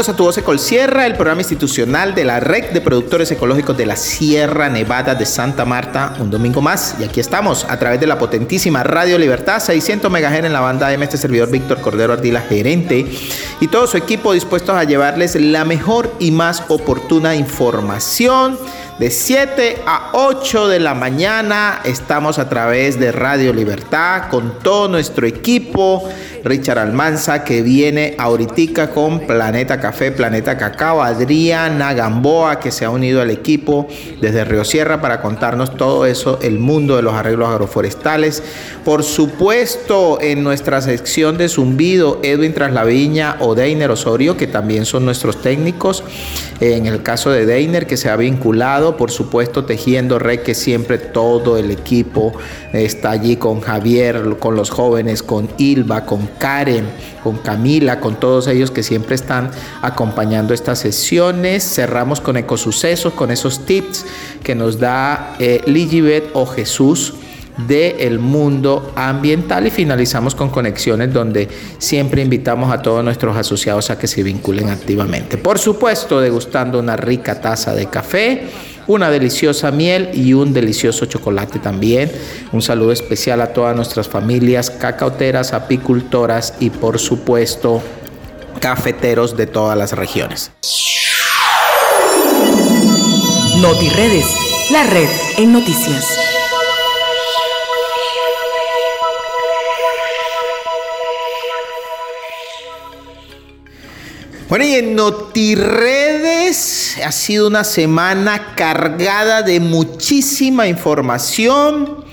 bienvenidos a Tu Voz Sierra, el programa institucional de la Red de Productores Ecológicos de la Sierra Nevada de Santa Marta. Un domingo más y aquí estamos a través de la potentísima Radio Libertad, 600 MHz en la banda M, este servidor Víctor Cordero Ardila, gerente, y todo su equipo dispuestos a llevarles la mejor y más oportuna información de 7 a 8 de la mañana estamos a través de Radio Libertad con todo nuestro equipo. Richard Almanza que viene ahorita con Planeta Café, Planeta Cacao, Adriana Gamboa que se ha unido al equipo desde Río Sierra para contarnos todo eso, el mundo de los arreglos agroforestales. Por supuesto, en nuestra sección de zumbido, Edwin Traslaviña o Deiner Osorio, que también son nuestros técnicos. En el caso de Deiner, que se ha vinculado por supuesto, Tejiendo Red, que siempre todo el equipo está allí con Javier, con los jóvenes, con Ilva, con Karen, con Camila, con todos ellos que siempre están acompañando estas sesiones. Cerramos con ecosucesos, con esos tips que nos da eh, Ligibet o Jesús del mundo ambiental y finalizamos con conexiones donde siempre invitamos a todos nuestros asociados a que se vinculen activamente. Por supuesto, degustando una rica taza de café una deliciosa miel y un delicioso chocolate también. Un saludo especial a todas nuestras familias cacauteras, apicultoras y por supuesto cafeteros de todas las regiones. NotiRedes, la red en noticias. Bueno, y en NotiRedes ha sido una semana cargada de muchísima información.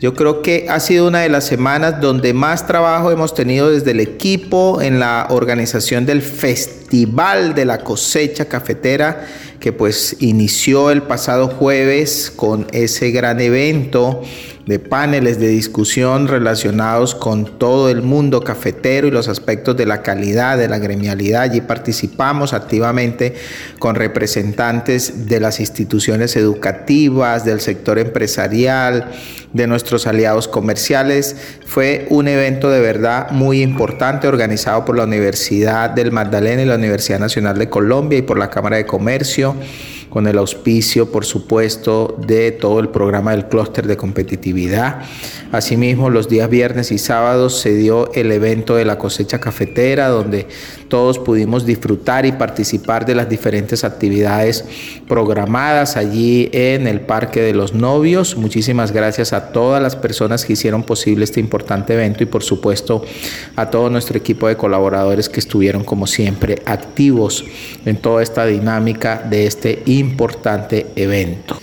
Yo creo que ha sido una de las semanas donde más trabajo hemos tenido desde el equipo en la organización del Festival de la Cosecha Cafetera, que pues inició el pasado jueves con ese gran evento de paneles de discusión relacionados con todo el mundo cafetero y los aspectos de la calidad, de la gremialidad. Allí participamos activamente con representantes de las instituciones educativas, del sector empresarial, de nuestros aliados comerciales. Fue un evento de verdad muy importante organizado por la Universidad del Magdalena y la Universidad Nacional de Colombia y por la Cámara de Comercio con el auspicio, por supuesto, de todo el programa del clúster de competitividad. Asimismo, los días viernes y sábados se dio el evento de la cosecha cafetera, donde todos pudimos disfrutar y participar de las diferentes actividades programadas allí en el Parque de los Novios. Muchísimas gracias a todas las personas que hicieron posible este importante evento y por supuesto a todo nuestro equipo de colaboradores que estuvieron como siempre activos en toda esta dinámica de este importante evento.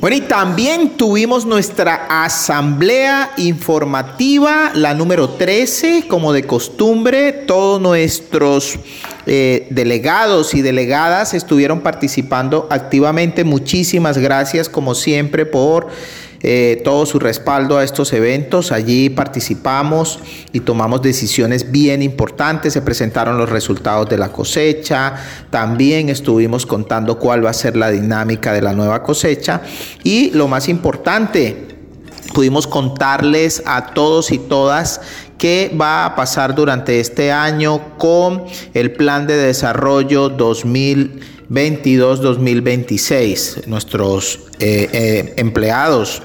Bueno, y también tuvimos nuestra asamblea informativa, la número 13, como de costumbre, todos nuestros eh, delegados y delegadas estuvieron participando activamente. Muchísimas gracias, como siempre, por eh, todo su respaldo a estos eventos. Allí participamos y tomamos decisiones bien importantes. Se presentaron los resultados de la cosecha. También estuvimos contando cuál va a ser la dinámica de la nueva cosecha. Y lo más importante, pudimos contarles a todos y todas qué va a pasar durante este año con el plan de desarrollo 2022-2026. Nuestros eh, eh, empleados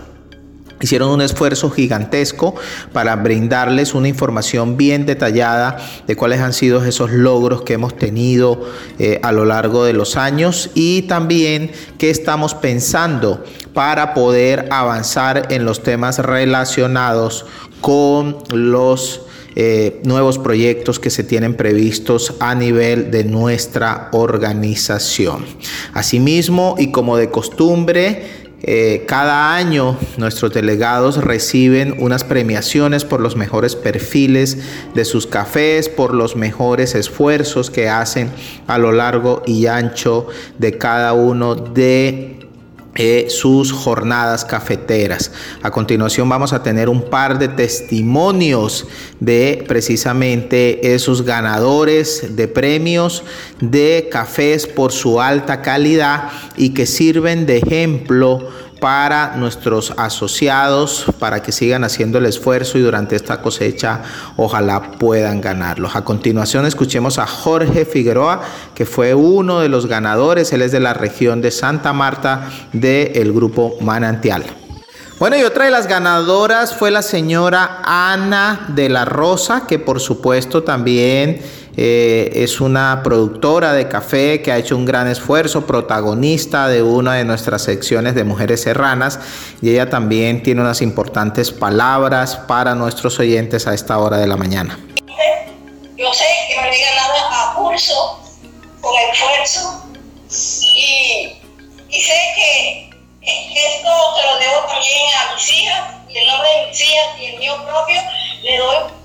Hicieron un esfuerzo gigantesco para brindarles una información bien detallada de cuáles han sido esos logros que hemos tenido eh, a lo largo de los años y también qué estamos pensando para poder avanzar en los temas relacionados con los eh, nuevos proyectos que se tienen previstos a nivel de nuestra organización. Asimismo, y como de costumbre, eh, cada año nuestros delegados reciben unas premiaciones por los mejores perfiles de sus cafés, por los mejores esfuerzos que hacen a lo largo y ancho de cada uno de eh, sus jornadas cafeteras. A continuación vamos a tener un par de testimonios de precisamente esos ganadores de premios de cafés por su alta calidad y que sirven de ejemplo para nuestros asociados, para que sigan haciendo el esfuerzo y durante esta cosecha ojalá puedan ganarlos. A continuación escuchemos a Jorge Figueroa, que fue uno de los ganadores, él es de la región de Santa Marta del grupo Manantial. Bueno, y otra de las ganadoras fue la señora Ana de la Rosa, que por supuesto también eh, es una productora de café que ha hecho un gran esfuerzo, protagonista de una de nuestras secciones de Mujeres Serranas y ella también tiene unas importantes palabras para nuestros oyentes a esta hora de la mañana. Yo sé que me he ganado a pulso, con esfuerzo y, y sé que esto se lo debo también a mis hijas y el nombre de mis hijas y el mío propio le doy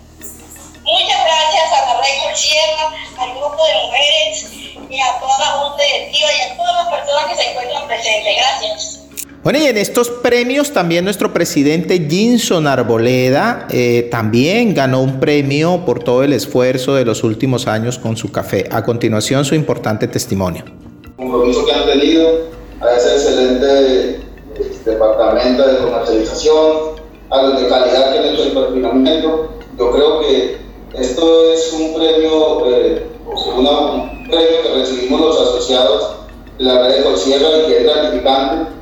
gracias a la Red Sierra, al grupo de mujeres y a toda la Junta Directiva y a todas las personas que se encuentran presentes. Gracias. Bueno, y en estos premios también nuestro presidente Jinson Arboleda eh, también ganó un premio por todo el esfuerzo de los últimos años con su café. A continuación, su importante testimonio. El compromiso que han tenido a ese excelente este, departamento de comercialización, a los de calidad que han hecho el perfilamiento. Yo creo que esto es un premio, eh, un premio que recibimos los asociados de la red de Colsierra y que es gratificante.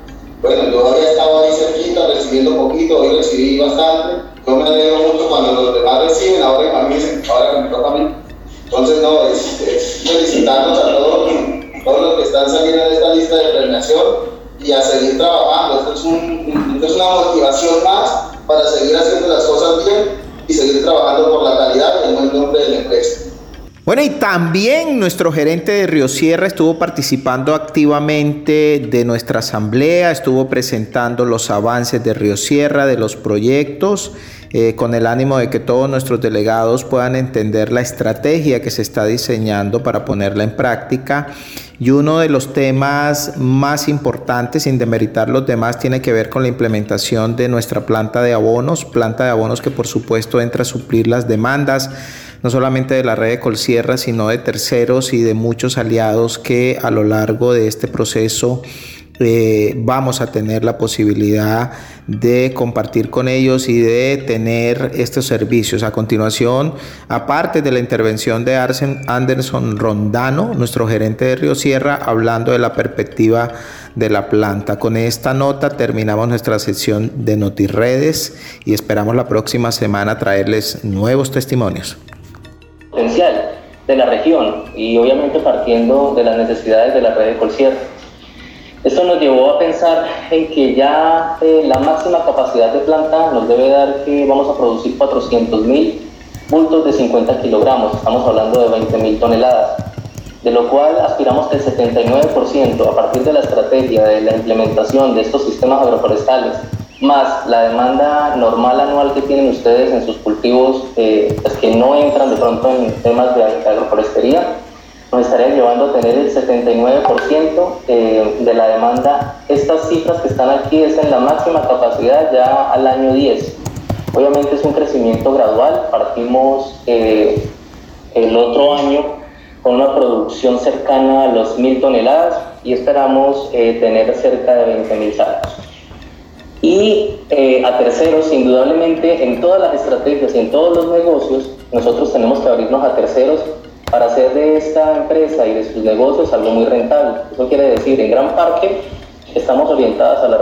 Bueno, yo había estado ahí cerquita recibiendo poquito, hoy recibí bastante. Yo me alegro mucho cuando los demás reciben, ahora que me ahora me toca a mí. Entonces, no, es, es felicitarnos a todos, todos los que están saliendo de esta lista de premiación y a seguir trabajando. Esto es, un, esto es una motivación más para seguir haciendo las cosas bien y seguir trabajando por la calidad y el nombre de la empresa. Bueno, y también nuestro gerente de Río Sierra estuvo participando activamente de nuestra asamblea, estuvo presentando los avances de Río Sierra, de los proyectos, eh, con el ánimo de que todos nuestros delegados puedan entender la estrategia que se está diseñando para ponerla en práctica. Y uno de los temas más importantes, sin demeritar los demás, tiene que ver con la implementación de nuestra planta de abonos, planta de abonos que por supuesto entra a suplir las demandas no solamente de la red de Colsierra, sino de terceros y de muchos aliados que a lo largo de este proceso eh, vamos a tener la posibilidad de compartir con ellos y de tener estos servicios. A continuación, aparte de la intervención de Arsen Anderson Rondano, nuestro gerente de Río Sierra, hablando de la perspectiva de la planta. Con esta nota terminamos nuestra sesión de NotiRedes y esperamos la próxima semana traerles nuevos testimonios potencial de la región y obviamente partiendo de las necesidades de la red de. Esto nos llevó a pensar en que ya eh, la máxima capacidad de planta nos debe dar que vamos a producir 400 mil bultos de 50 kilogramos, estamos hablando de 20 mil toneladas, de lo cual aspiramos que el 79% a partir de la estrategia de la implementación de estos sistemas agroforestales más la demanda normal anual que tienen ustedes en sus cultivos, eh, pues que no entran de pronto en temas de agroforestería, nos estarían llevando a tener el 79% eh, de la demanda. Estas cifras que están aquí es en la máxima capacidad ya al año 10. Obviamente es un crecimiento gradual, partimos eh, el otro año con una producción cercana a los mil toneladas y esperamos tener cerca de 20.000 sacos. Y eh, a terceros, indudablemente, en todas las estrategias y en todos los negocios, nosotros tenemos que abrirnos a terceros para hacer de esta empresa y de sus negocios algo muy rentable. Eso quiere decir, en gran parte, estamos orientados a la,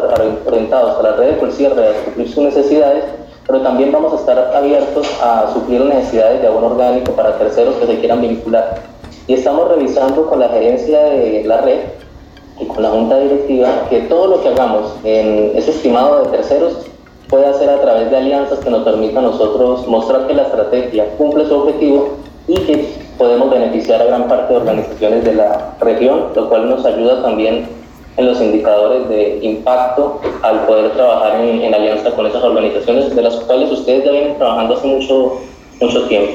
red de cierre a suplir sus necesidades, pero también vamos a estar abiertos a suplir necesidades de abono orgánico para terceros que se quieran vincular. Y estamos revisando con la gerencia de la red y con la junta directiva que todo lo que hagamos en ese estimado de terceros pueda ser a través de alianzas que nos permitan a nosotros mostrar que la estrategia cumple su objetivo y que podemos beneficiar a gran parte de organizaciones de la región, lo cual nos ayuda también en los indicadores de impacto al poder trabajar en, alianza con esas organizaciones de las cuales ustedes ya vienen trabajando hace mucho, mucho tiempo.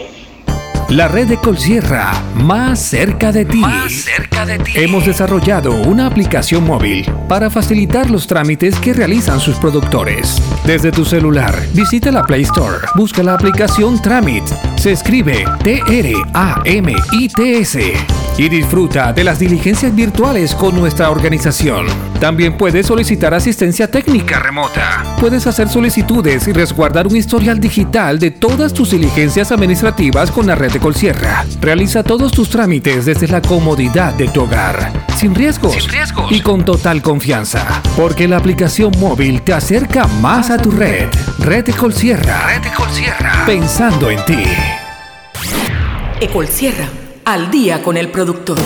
La red de Colsierra, más cerca de ti. Más cerca de ti. Hemos desarrollado una aplicación móvil para facilitar los trámites que realizan sus productores. Desde tu celular, visita la Play Store, busca la aplicación Tramit Se escribe T-R-A-M-I-T-S. Y disfruta de las diligencias virtuales con nuestra organización. También puedes solicitar asistencia técnica remota. Puedes hacer solicitudes y resguardar un historial digital de todas tus diligencias administrativas con la red de Colsierra. Realiza todos tus trámites desde la comodidad de tu hogar, sin riesgos, sin riesgos. y con total confianza. Porque la aplicación móvil te acerca más a tu red. Red de Colsierra. Red de Colsierra. Pensando en ti. Ecolsierra, al día con el productor.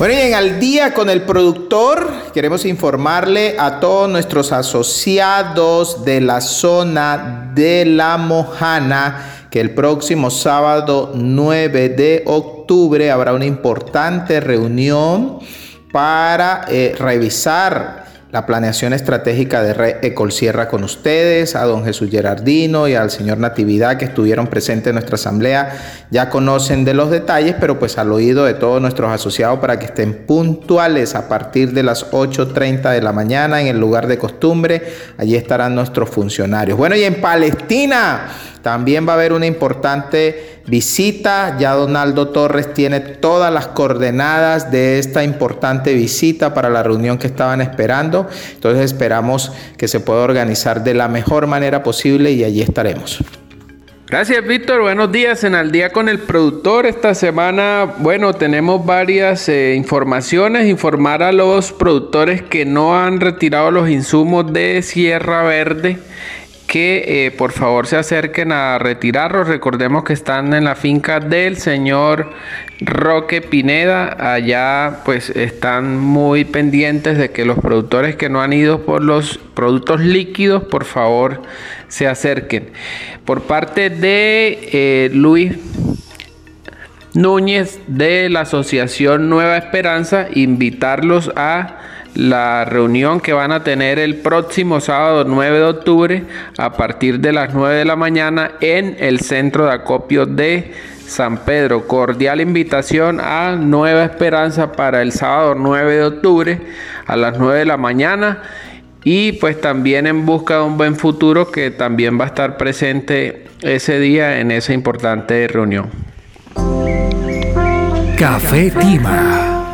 Bueno, y en al día con el productor, queremos informarle a todos nuestros asociados de la zona de La Mojana que el próximo sábado 9 de octubre habrá una importante reunión para eh, revisar la planeación estratégica de Red Ecolsierra con ustedes, a don Jesús Gerardino y al señor Natividad que estuvieron presentes en nuestra asamblea. Ya conocen de los detalles, pero pues al oído de todos nuestros asociados para que estén puntuales a partir de las 8.30 de la mañana en el lugar de costumbre. Allí estarán nuestros funcionarios. Bueno, y en Palestina también va a haber una importante visita. Ya Donaldo Torres tiene todas las coordenadas de esta importante visita para la reunión que estaban esperando. Entonces esperamos que se pueda organizar de la mejor manera posible y allí estaremos. Gracias Víctor, buenos días en Al día con el productor. Esta semana, bueno, tenemos varias eh, informaciones. Informar a los productores que no han retirado los insumos de Sierra Verde que eh, por favor se acerquen a retirarlos. Recordemos que están en la finca del señor Roque Pineda. Allá pues están muy pendientes de que los productores que no han ido por los productos líquidos, por favor se acerquen. Por parte de eh, Luis Núñez de la Asociación Nueva Esperanza, invitarlos a la reunión que van a tener el próximo sábado 9 de octubre a partir de las 9 de la mañana en el centro de acopio de San Pedro. Cordial invitación a Nueva Esperanza para el sábado 9 de octubre a las 9 de la mañana y pues también en busca de un buen futuro que también va a estar presente ese día en esa importante reunión. Café Tima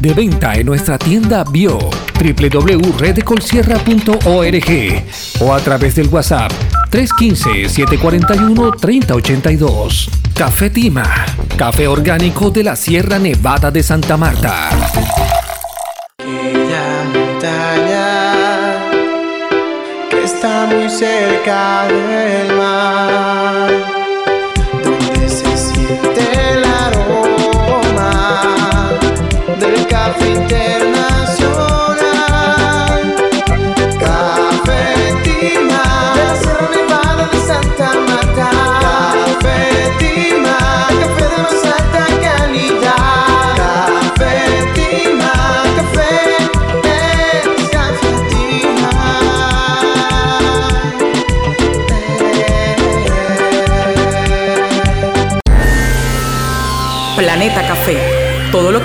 de venta en nuestra tienda bio www.redecolsierra.org o a través del WhatsApp 315-741-3082. Café Tima, café orgánico de la Sierra Nevada de Santa Marta. está muy cerca del mar, del café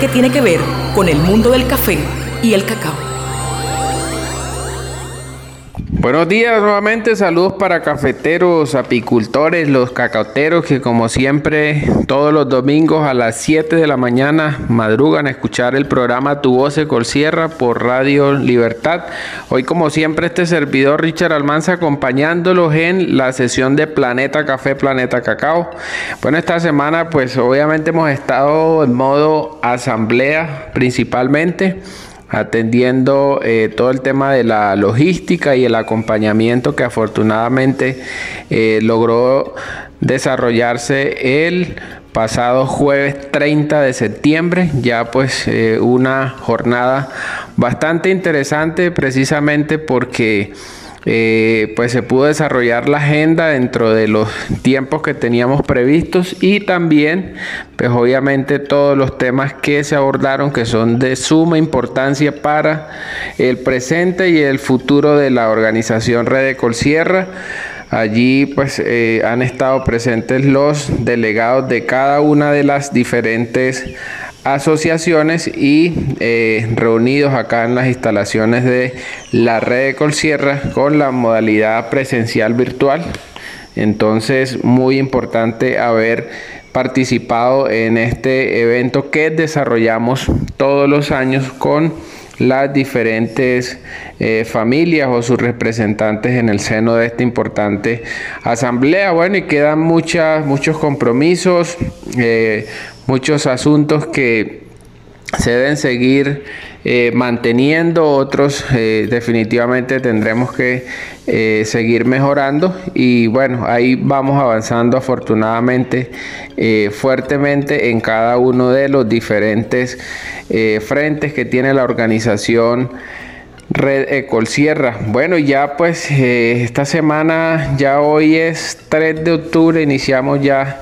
tiene que ver con el mundo del café y el cacao. Buenos días nuevamente, saludos para cafeteros, apicultores, los cacaoteros que como siempre todos los domingos a las 7 de la mañana madrugan a escuchar el programa Tu Voz se Colsierra por Radio Libertad. Hoy como siempre este servidor Richard Almanza acompañándolos en la sesión de Planeta Café, Planeta Cacao. Bueno, esta semana pues obviamente hemos estado en modo asamblea principalmente atendiendo eh, todo el tema de la logística y el acompañamiento que afortunadamente eh, logró desarrollarse el pasado jueves 30 de septiembre, ya pues eh, una jornada bastante interesante precisamente porque eh, pues se pudo desarrollar la agenda dentro de los tiempos que teníamos previstos y también pues obviamente todos los temas que se abordaron que son de suma importancia para el presente y el futuro de la organización Red de Colsierra. Allí pues eh, han estado presentes los delegados de cada una de las diferentes asociaciones y eh, reunidos acá en las instalaciones de la red de Colsierra con la modalidad presencial virtual. Entonces, muy importante haber participado en este evento que desarrollamos todos los años con las diferentes eh, familias o sus representantes en el seno de esta importante asamblea. Bueno, y quedan muchas, muchos compromisos, eh, muchos asuntos que se deben seguir eh, manteniendo, otros eh, definitivamente tendremos que eh, seguir mejorando y bueno, ahí vamos avanzando afortunadamente fuertemente en cada uno de los diferentes frentes que tiene la organización. Red Ecol Sierra. Bueno, ya pues esta semana, ya hoy es 3 de octubre, iniciamos ya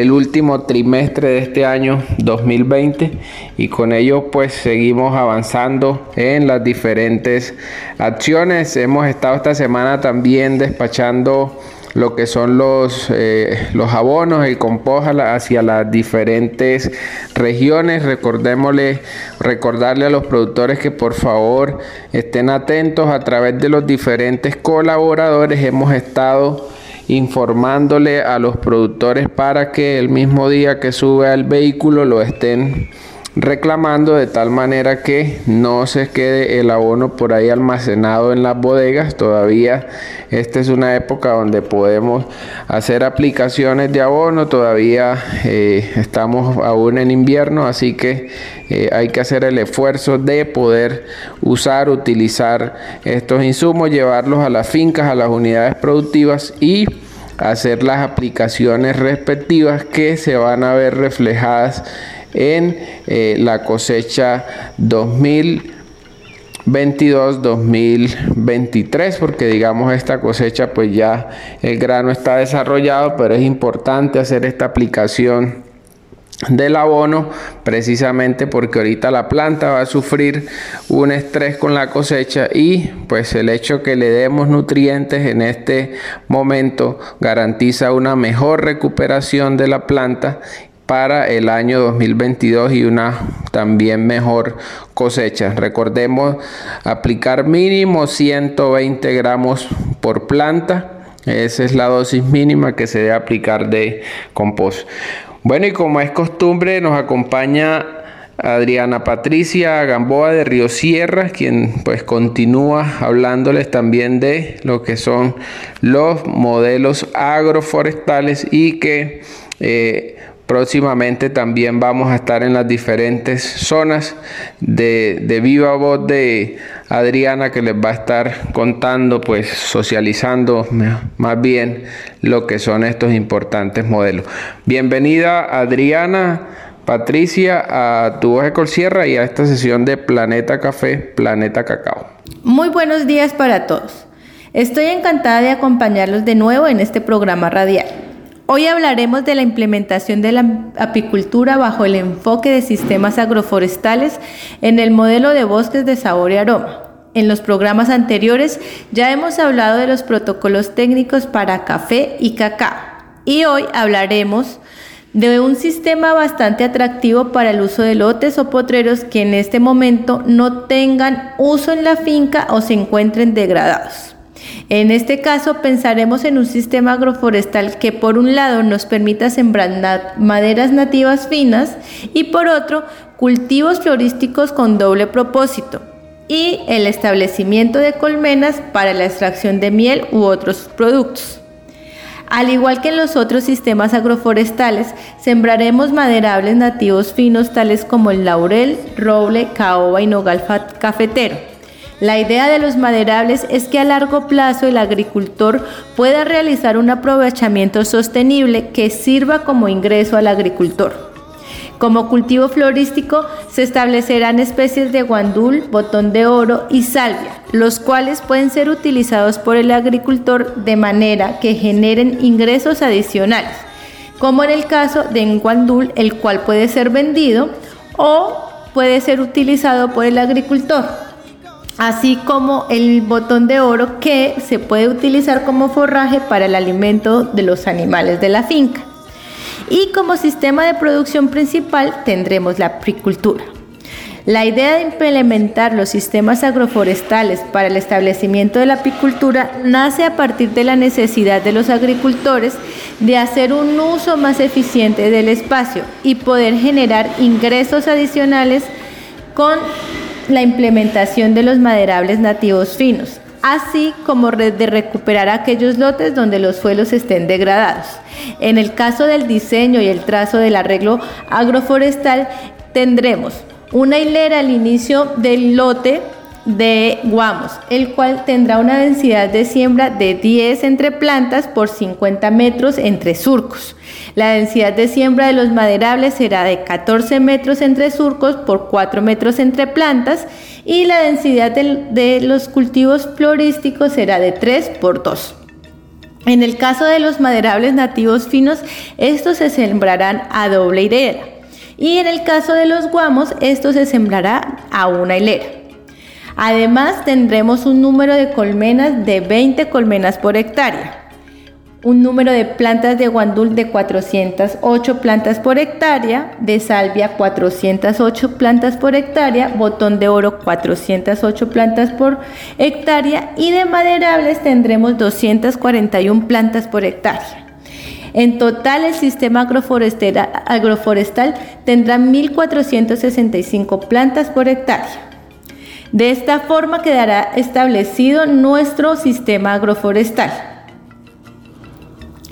el último trimestre de este año 2020 y con ello pues seguimos avanzando en las diferentes acciones. Hemos estado esta semana también despachando lo que son los, eh, los abonos, el compost hacia las diferentes regiones. Recordémosle, recordarle a los productores que por favor estén atentos a través de los diferentes colaboradores. Hemos estado informándole a los productores para que el mismo día que sube al vehículo lo estén reclamando de tal manera que no se quede el abono por ahí almacenado en las bodegas. Todavía esta es una época donde podemos hacer aplicaciones de abono, todavía eh, estamos aún en invierno, así que eh, hay que hacer el esfuerzo de poder usar, utilizar estos insumos, llevarlos a las fincas, a las unidades productivas y hacer las aplicaciones respectivas que se van a ver reflejadas en eh, la cosecha 2022-2023 porque digamos esta cosecha pues ya el grano está desarrollado pero es importante hacer esta aplicación del abono precisamente porque ahorita la planta va a sufrir un estrés con la cosecha y pues el hecho que le demos nutrientes en este momento garantiza una mejor recuperación de la planta para el año 2022 y una también mejor cosecha. Recordemos aplicar mínimo 120 gramos por planta. Esa es la dosis mínima que se debe aplicar de compost. Bueno, y como es costumbre, nos acompaña Adriana Patricia Gamboa de Río Sierra, quien pues continúa hablándoles también de lo que son los modelos agroforestales y que eh, Próximamente también vamos a estar en las diferentes zonas de, viva voz de Adriana que les va a estar contando, pues socializando más bien lo que son estos importantes modelos. Bienvenida Adriana. Patricia, a tu voz de Sierra y a esta sesión de Planeta Café, Planeta Cacao. Muy buenos días para todos. Estoy encantada de acompañarlos de nuevo en este programa radial. Hoy hablaremos de la implementación de la apicultura bajo el enfoque de sistemas agroforestales en el modelo de bosques de sabor y aroma. En los programas anteriores ya hemos hablado de los protocolos técnicos para café y cacao y hoy hablaremos de un sistema bastante atractivo para el uso de lotes o potreros que en este momento no tengan uso en la finca o se encuentren degradados. En este caso pensaremos en un sistema agroforestal que por un lado nos permita sembrar maderas nativas finas y por otro cultivos florísticos con doble propósito y el establecimiento de colmenas para la extracción de miel u otros productos. Al igual que en los otros sistemas agroforestales, sembraremos maderables nativos finos tales como el laurel, roble, caoba y nogal cafetero la idea de los maderables es que a largo plazo el agricultor pueda realizar un aprovechamiento sostenible que sirva como ingreso al agricultor. Como cultivo florístico se establecerán especies de guandul, botón de oro y salvia, los cuales pueden ser utilizados por el agricultor de manera que generen ingresos adicionales, como en el caso de guandul, el cual puede ser vendido o puede ser utilizado por el agricultor así como el botón de oro que se puede utilizar como forraje para el alimento de los animales de la finca. Y como sistema de producción principal tendremos la apicultura. La idea de implementar los sistemas agroforestales para el establecimiento de la apicultura nace a partir de la necesidad de los agricultores de hacer un uso más eficiente del espacio y poder generar ingresos adicionales con la implementación de los maderables nativos finos, así como de recuperar aquellos lotes donde los suelos estén degradados. En el caso del diseño y el trazo del arreglo agroforestal, tendremos una hilera al inicio del lote de guamos, el cual tendrá una densidad de siembra de 10 entre plantas por 50 metros entre surcos. La densidad de siembra de los maderables será de 14 metros entre surcos por 4 metros entre plantas y la densidad de, los cultivos florísticos será de 3 por 2. En el caso de los maderables nativos finos, estos se sembrarán a doble hilera. Y en el caso de los guamos, esto se sembrará a una hilera. Además, tendremos un número de colmenas de 20 colmenas por hectárea. Un número de plantas de guandul de 408 plantas por hectárea, de salvia 408 plantas por hectárea, botón de oro 408 plantas por hectárea y de maderables tendremos 241 plantas por hectárea. En total, el sistema agroforestal, tendrá 1.465 plantas por hectárea. De esta forma quedará establecido nuestro sistema agroforestal.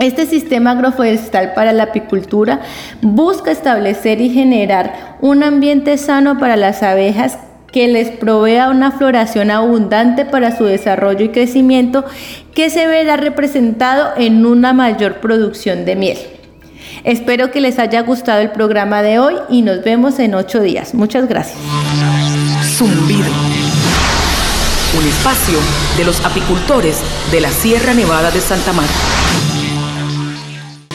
Este sistema agroforestal para la apicultura busca establecer y generar un ambiente sano para las abejas que les provea una floración abundante para su desarrollo y crecimiento que se verá representado en una mayor producción de miel. Espero que les haya gustado el programa de hoy y nos vemos en ocho días. Muchas gracias. Zumbido. Un espacio de los apicultores de la Sierra Nevada de Santa Marta.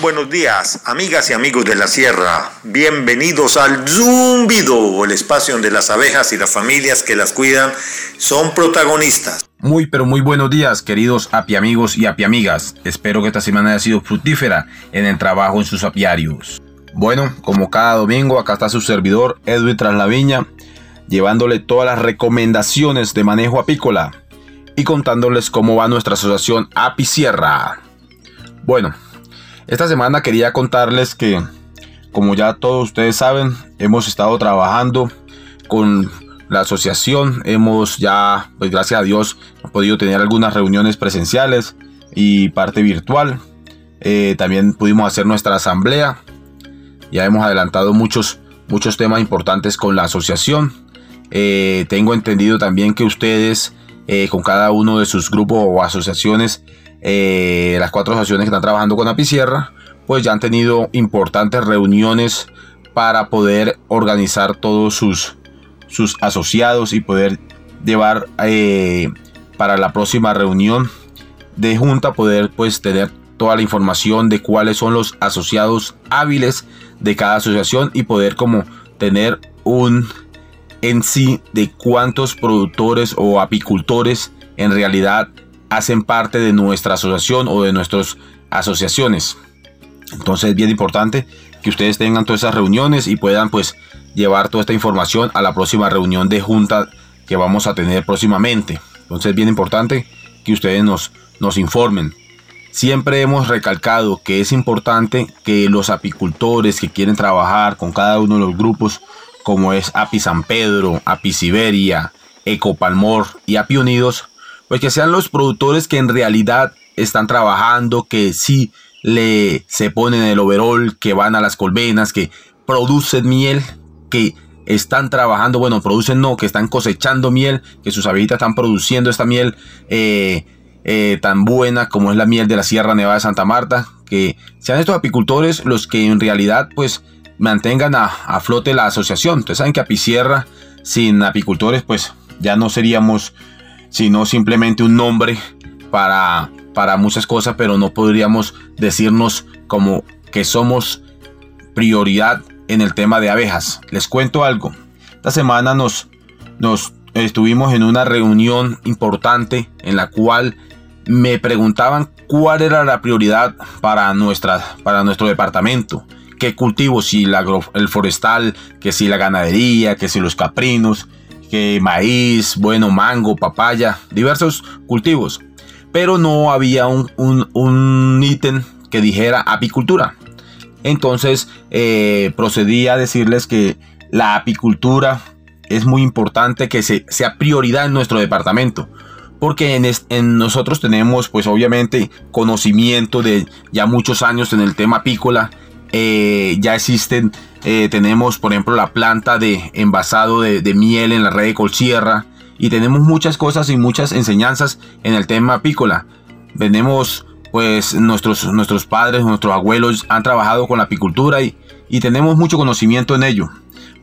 Buenos días, amigas y amigos de la sierra. Bienvenidos al Zumbido, el espacio donde las abejas y las familias que las cuidan son protagonistas. Muy pero muy buenos días, queridos apiamigos y apiamigas. Espero que esta semana haya sido fructífera en el trabajo en sus apiarios. Bueno, como cada domingo, acá está su servidor Edwin Traslaviña, llevándole todas las recomendaciones de manejo apícola y contándoles cómo va nuestra asociación Apicierra. Bueno, esta semana quería contarles que, como ya todos ustedes saben, hemos estado trabajando con la asociación. Hemos ya, pues gracias a Dios, podido tener algunas reuniones presenciales y parte virtual. Eh, también pudimos hacer nuestra asamblea. Ya hemos adelantado muchos, muchos temas importantes con la asociación. Eh, tengo entendido también que ustedes, eh, con cada uno de sus grupos o asociaciones, eh, las cuatro asociaciones que están trabajando con Apicierra, pues ya han tenido importantes reuniones para poder organizar todos sus, sus asociados y poder llevar eh, para la próxima reunión de junta, poder pues tener toda la información de cuáles son los asociados hábiles de cada asociación y poder como tener un en sí de cuántos productores o apicultores en realidad hacen parte de nuestra asociación o de nuestras asociaciones. Entonces es bien importante que ustedes tengan todas esas reuniones y puedan pues llevar toda esta información a la próxima reunión de junta que vamos a tener próximamente. Entonces es bien importante que ustedes nos, nos informen. Siempre hemos recalcado que es importante que los apicultores que quieren trabajar con cada uno de los grupos, como es Api San Pedro, Api Siberia, Ecopalmor y Api Unidos, pues que sean los productores que en realidad están trabajando, que sí le se ponen el overall, que van a las colmenas, que producen miel, que están trabajando, bueno, producen no, que están cosechando miel, que sus abejitas están produciendo esta miel eh, eh, tan buena como es la miel de la Sierra Nevada de Santa Marta, que sean estos apicultores los que en realidad pues mantengan a, a flote la asociación. Ustedes saben que Apicierra, sin apicultores, pues ya no seríamos sino simplemente un nombre para, para muchas cosas, pero no podríamos decirnos como que somos prioridad en el tema de abejas. Les cuento algo. Esta semana nos, nos estuvimos en una reunión importante en la cual me preguntaban cuál era la prioridad para, nuestra, para nuestro departamento. ¿Qué cultivos? Si el forestal, que si la ganadería, que si los caprinos, maíz, bueno, mango, papaya, diversos cultivos. Pero no había un, un- un ítem que dijera apicultura. Entonces eh, procedí a decirles que la apicultura es muy importante que se, sea prioridad en nuestro departamento. Porque en, es- en nosotros tenemos pues obviamente conocimiento de ya muchos años en el tema apícola. Eh, ya existen, eh, tenemos por ejemplo la planta de envasado de, miel en la red de Colsierra. Y tenemos muchas cosas y muchas enseñanzas en el tema apícola. Tenemos pues nuestros, nuestros padres, nuestros abuelos han trabajado con la apicultura y, y tenemos mucho conocimiento en ello.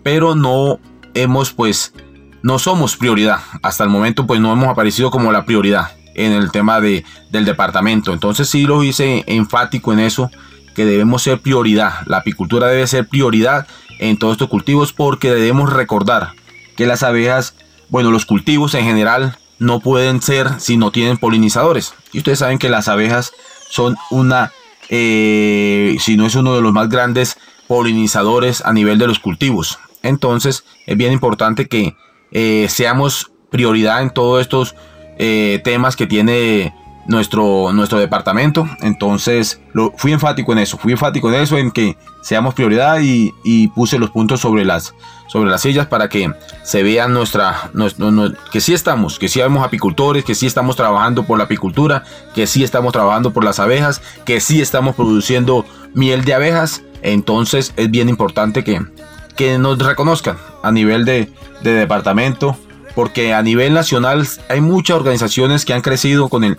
Pero no hemos pues, no somos prioridad. Hasta el momento pues no hemos aparecido como la prioridad en el tema de, del departamento. Entonces sí lo hice enfático en eso, que debemos ser prioridad. La apicultura debe ser prioridad en todos estos cultivos porque debemos recordar que las abejas, bueno, los cultivos en general no pueden ser si no tienen polinizadores. Y ustedes saben que las abejas son una, eh, si no es uno de los más grandes polinizadores a nivel de los cultivos. Entonces es bien importante que eh, seamos prioridad en todos estos eh, temas que tiene nuestro, nuestro departamento. Entonces lo, fui enfático en eso, fui enfático en eso, en que seamos prioridad y, y puse los puntos sobre las, sobre las sillas para que se vea nuestra, que sí estamos, que sí somos apicultores, que sí estamos trabajando por la apicultura, que sí estamos trabajando por las abejas, que sí estamos produciendo miel de abejas. Entonces es bien importante que, que nos reconozcan a nivel de, de departamento, porque a nivel nacional hay muchas organizaciones que han crecido con el,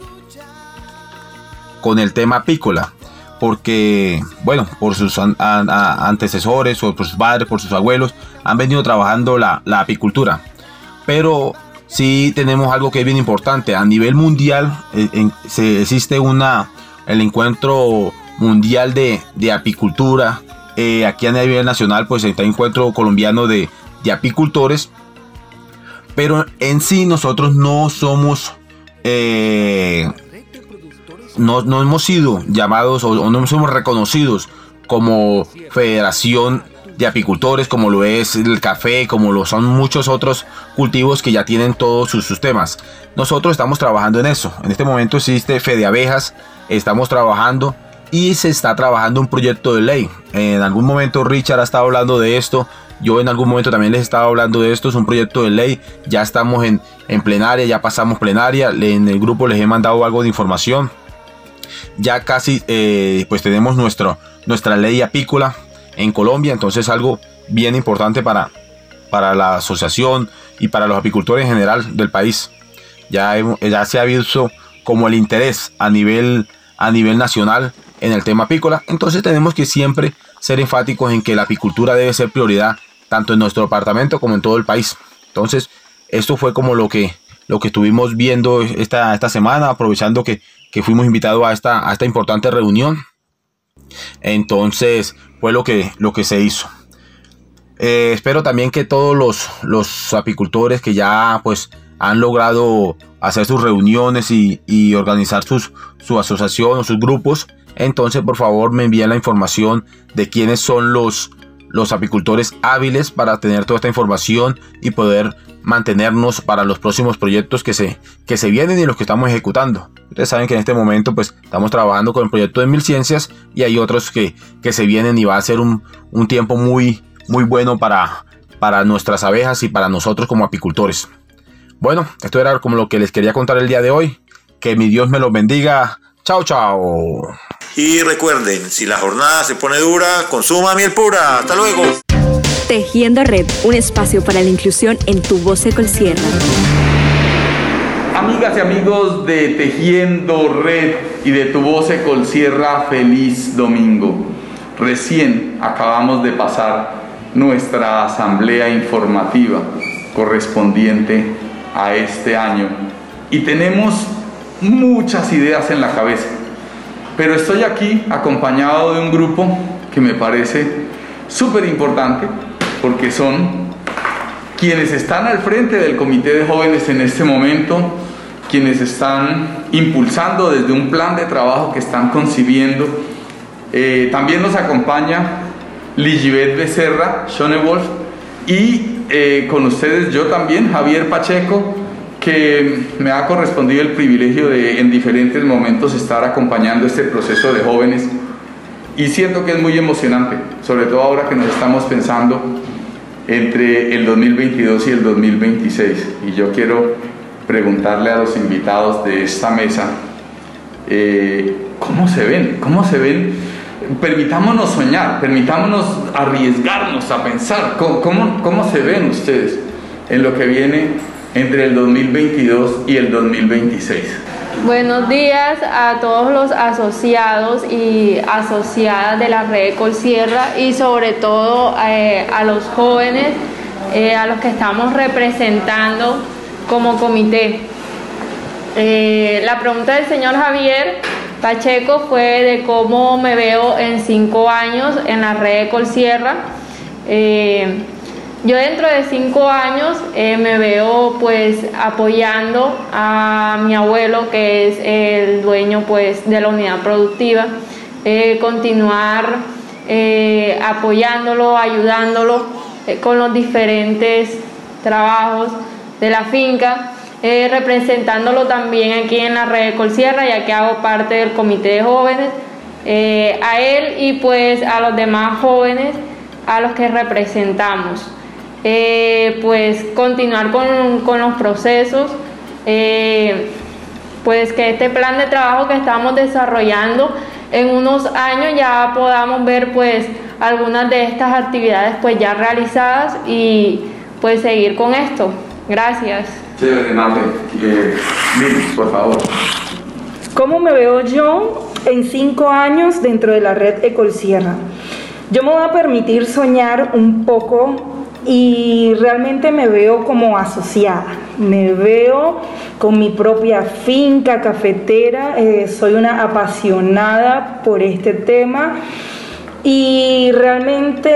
con el tema apícola. Porque, bueno, por sus antecesores, o por sus padres, por sus abuelos, han venido trabajando la, la apicultura. Pero sí tenemos algo que es bien importante. A nivel mundial eh, en- se, existe una, el encuentro mundial de, de apicultura. Eh, aquí a nivel nacional pues está el encuentro colombiano de, de apicultores. Pero en sí nosotros no somos... eh, no, no hemos sido llamados o, no somos reconocidos como Federación de Apicultores, como lo es el café, como lo son muchos otros cultivos que ya tienen todos sus sistemas. Nosotros estamos trabajando en eso. En este momento existe Fede Abejas, estamos trabajando y se está trabajando un proyecto de ley. En algún momento Richard ha estado hablando de esto. Yo en algún momento también les estaba hablando de esto. Es un proyecto de ley. Ya estamos en, en plenaria, ya pasamos plenaria. Le- En el grupo les he mandado algo de información ya casi eh, pues tenemos nuestro, nuestra ley apícola en Colombia, entonces algo bien importante para, para la asociación y para los apicultores en general del país. Ya, ya se ha visto como el interés a nivel, a nivel nacional en el tema apícola, entonces tenemos que siempre ser enfáticos en que la apicultura debe ser prioridad tanto en nuestro departamento como en todo el país. Entonces, esto fue como lo que, lo que estuvimos viendo esta, esta semana, aprovechando que, que fuimos invitados a esta, a esta importante reunión. Entonces, fue lo que, lo que se hizo. Eh, espero también que todos los, los apicultores que ya pues han logrado hacer sus reuniones y, y organizar sus, su asociación o sus grupos, entonces por favor me envíen la información de quiénes son los, los apicultores hábiles para tener toda esta información y poder mantenernos para los próximos proyectos que se, que se vienen y los que estamos ejecutando. Ustedes saben que en este momento pues estamos trabajando con el proyecto de Mil Ciencias y hay otros que, que se vienen y va a ser un, un tiempo muy, muy bueno para, para nuestras abejas y para nosotros como apicultores. Bueno, esto era como lo que les quería contar el día de hoy. Que mi Dios me los bendiga. Chao, chao. Y recuerden, si la jornada se pone dura, consuma miel pura. Hasta luego. Tejiendo Red, un espacio para la inclusión en tu voz Sierra. Amigas y amigos de Tejiendo Red y de Tu Voz Sierra, feliz domingo. recién acabamos de pasar nuestra asamblea informativa correspondiente a este año y tenemos muchas ideas en la cabeza. Pero estoy aquí acompañado de un grupo que me parece súper importante porque son quienes están al frente del comité de jóvenes en este momento, quienes están impulsando desde un plan de trabajo que están concibiendo. Eh, también nos acompaña Ligibet Becerra, Wolf y eh, con ustedes yo también, Javier Pacheco, que me ha correspondido el privilegio de en diferentes momentos estar acompañando este proceso de jóvenes y siento que es muy emocionante, sobre todo ahora que nos estamos pensando entre el 2022 y el 2026. Y yo quiero preguntarle a los invitados de esta mesa, eh, ¿cómo se ven? ¿Cómo se ven? Permitámonos soñar, permitámonos arriesgarnos a pensar, ¿cómo, cómo, cómo se ven ustedes en lo que viene entre el 2022 y el 2026? Buenos días a todos los asociados y asociadas de la red Colsierra y sobre todo eh, a los jóvenes, eh, a los que estamos representando como comité. Eh, la pregunta del señor Javier Pacheco fue de cómo me veo en cinco años en la red Colsierra. Yo dentro de cinco años eh, me veo pues apoyando a mi abuelo que es el dueño pues de la unidad productiva, eh, continuar eh, apoyándolo, ayudándolo con los diferentes trabajos de la finca, representándolo también aquí en la red Colsierra ya que hago parte del comité de jóvenes, a él y pues a los demás jóvenes a los que representamos. Eh, pues continuar con, los procesos, eh, pues que este plan de trabajo que estamos desarrollando en unos años ya podamos ver pues algunas de estas actividades pues ya realizadas y pues seguir con esto. Gracias. Eh, por favor. ¿Cómo me veo yo en cinco años dentro de la red Ecolsierra? Yo me voy a permitir soñar un poco y realmente me veo como asociada, me veo con mi propia finca cafetera, eh, soy una apasionada por este tema y realmente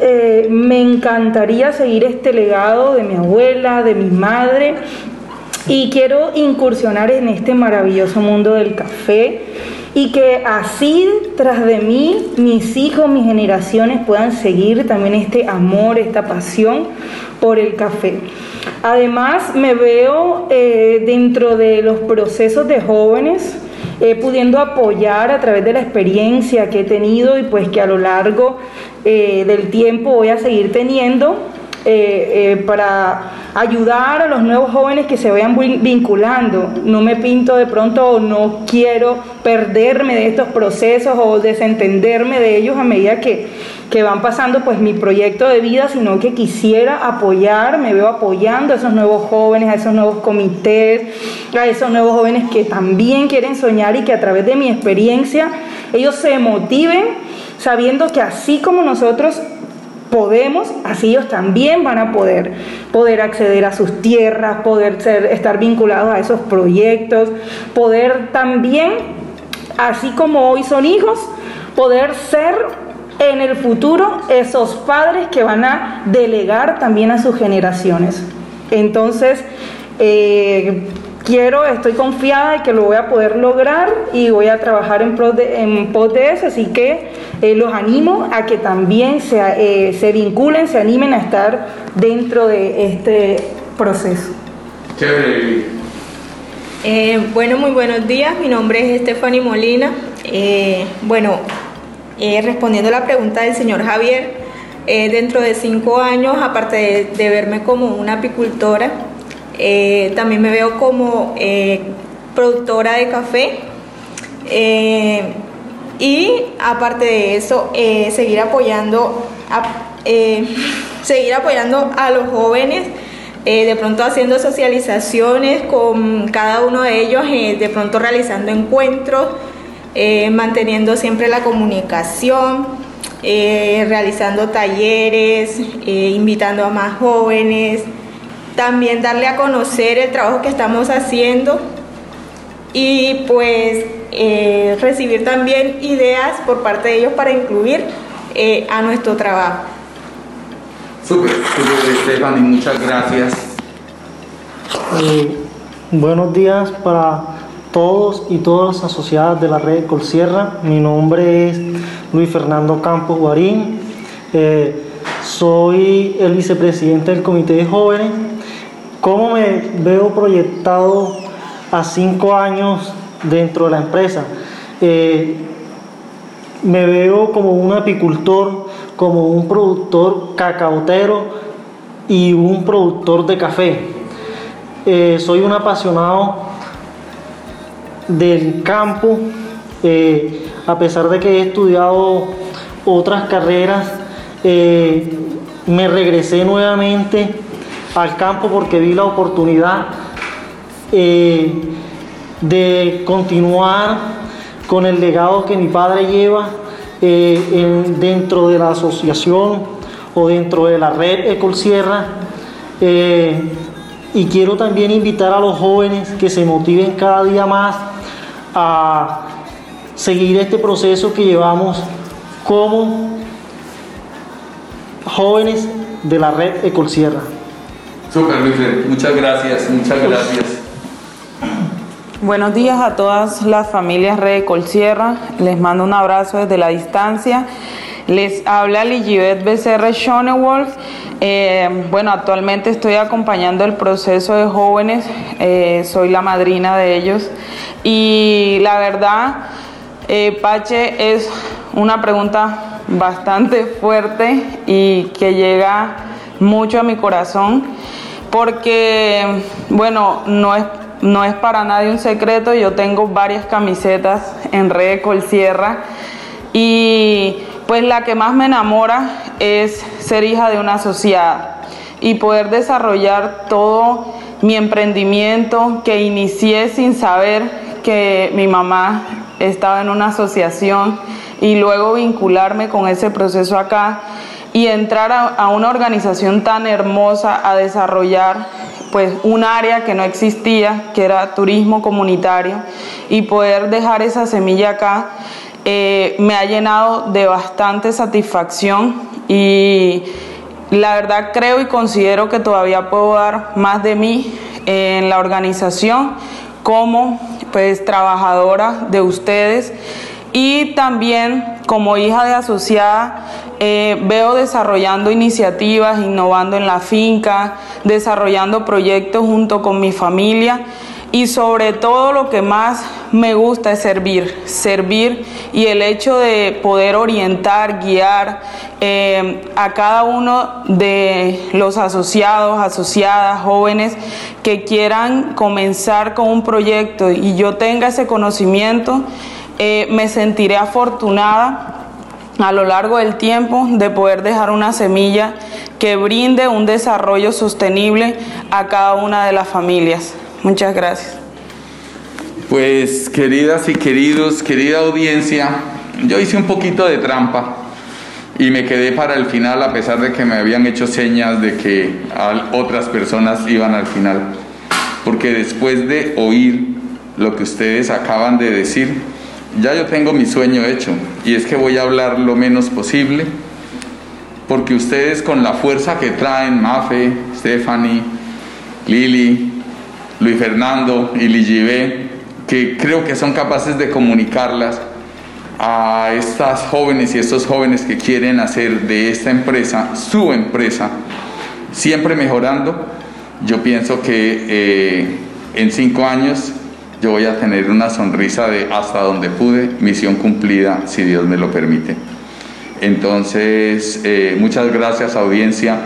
eh, me encantaría seguir este legado de mi abuela, de mi madre y quiero incursionar en este maravilloso mundo del café y que así tras de mí mis hijos, mis generaciones puedan seguir también este amor, esta pasión por el café. Además me veo eh, dentro de los procesos de jóvenes, eh, pudiendo apoyar a través de la experiencia que he tenido y pues que a lo largo eh, del tiempo voy a seguir teniendo eh, eh, para ayudar a los nuevos jóvenes que se vayan vinculando. No me pinto de pronto o no quiero perderme de estos procesos o desentenderme de ellos a medida que, que van pasando pues mi proyecto de vida, sino que quisiera apoyar, me veo apoyando a esos nuevos jóvenes, a esos nuevos comités, a esos nuevos jóvenes que también quieren soñar y que a través de mi experiencia ellos se motiven sabiendo que así como nosotros podemos, así ellos también van a poder, poder acceder a sus tierras, poder ser, estar vinculados a esos proyectos, poder también, así como hoy son hijos, poder ser en el futuro esos padres que van a delegar también a sus generaciones. Entonces, eh, quiero, estoy confiada de que lo voy a poder lograr y voy a trabajar en pos de, en eso, así que eh, los animo a que también se, eh, se vinculen, se animen a estar dentro de este proceso. Eh, bueno, muy buenos días, mi nombre es Stephanie Molina. bueno, respondiendo a la pregunta del señor Javier, dentro de cinco años, aparte de verme como una apicultora, eh, también me veo como eh, productora de café. Eh, y aparte de eso, seguir apoyando a, seguir apoyando a los jóvenes, de pronto haciendo socializaciones con cada uno de ellos, de pronto realizando encuentros, manteniendo siempre la comunicación realizando talleres, invitando a más jóvenes, también darle a conocer el trabajo que estamos haciendo y pues eh, recibir también ideas por parte de ellos para incluir eh, a nuestro trabajo. Súper, súper, Stephanie, muchas gracias. Eh, buenos días para todos y todas las asociadas de la red Colsierra. Mi nombre es Luis Fernando Campos Guarín. Eh, soy el vicepresidente del Comité de Jóvenes. ¿Cómo me veo proyectado a cinco años dentro de la empresa? Eh, me veo como un apicultor, como un productor cacautero y un productor de café. Eh, soy un apasionado del campo, eh, a pesar de que he estudiado otras carreras, me regresé nuevamente al campo porque vi la oportunidad eh, de continuar con el legado que mi padre lleva eh, en- dentro de la asociación o dentro de la red Ecolsierra. Eh, y quiero también invitar a los jóvenes que se motiven cada día más a seguir este proceso que llevamos como jóvenes de la red Ecolsierra. Súper, Luis, muchas gracias, muchas gracias. Buenos días a todas las familias Red Colsierra. Les mando un abrazo desde la distancia. Les habla Ligibet Becerra Schonewolf. Eh, bueno, actualmente estoy acompañando el proceso de jóvenes. eh, soy la madrina de ellos. Y la verdad, eh, Pache, es una pregunta bastante fuerte y que llega mucho a mi corazón porque, bueno, no es, no es para nadie un secreto, yo tengo varias camisetas en Red Colsierra y pues la que más me enamora es ser hija de una asociada y poder desarrollar todo mi emprendimiento que inicié sin saber que mi mamá estaba en una asociación y luego vincularme con ese proceso acá y entrar a, una organización tan hermosa a desarrollar pues un área que no existía, que era turismo comunitario, y poder dejar esa semilla acá eh, me ha llenado de bastante satisfacción y la verdad creo y considero que todavía puedo dar más de mí en la organización como pues trabajadora de ustedes y también como hija de asociada eh, veo desarrollando iniciativas, innovando en la finca, desarrollando proyectos junto con mi familia y sobre todo lo que más me gusta es servir, servir y el hecho de poder orientar, guiar eh, a cada uno de los asociados, asociadas, jóvenes que quieran comenzar con un proyecto y yo tenga ese conocimiento, eh, me sentiré afortunada a lo largo del tiempo de poder dejar una semilla que brinde un desarrollo sostenible a cada una de las familias. Muchas gracias. Pues queridas y queridos, querida audiencia, yo hice un poquito de trampa y me quedé para el final a pesar de que me habían hecho señas de que otras personas iban al final. Porque después de oír lo que ustedes acaban de decir, ya yo tengo mi sueño hecho y es que voy a hablar lo menos posible porque ustedes con la fuerza que traen, Mafe, Stephanie, Lili, Luis Fernando y Ligibé, que creo que son capaces de comunicarlas a estas jóvenes y estos jóvenes que quieren hacer de esta empresa su empresa, siempre mejorando, yo pienso que eh, en cinco años yo voy a tener una sonrisa de hasta donde pude, misión cumplida, si Dios me lo permite. Entonces, eh, muchas gracias audiencia.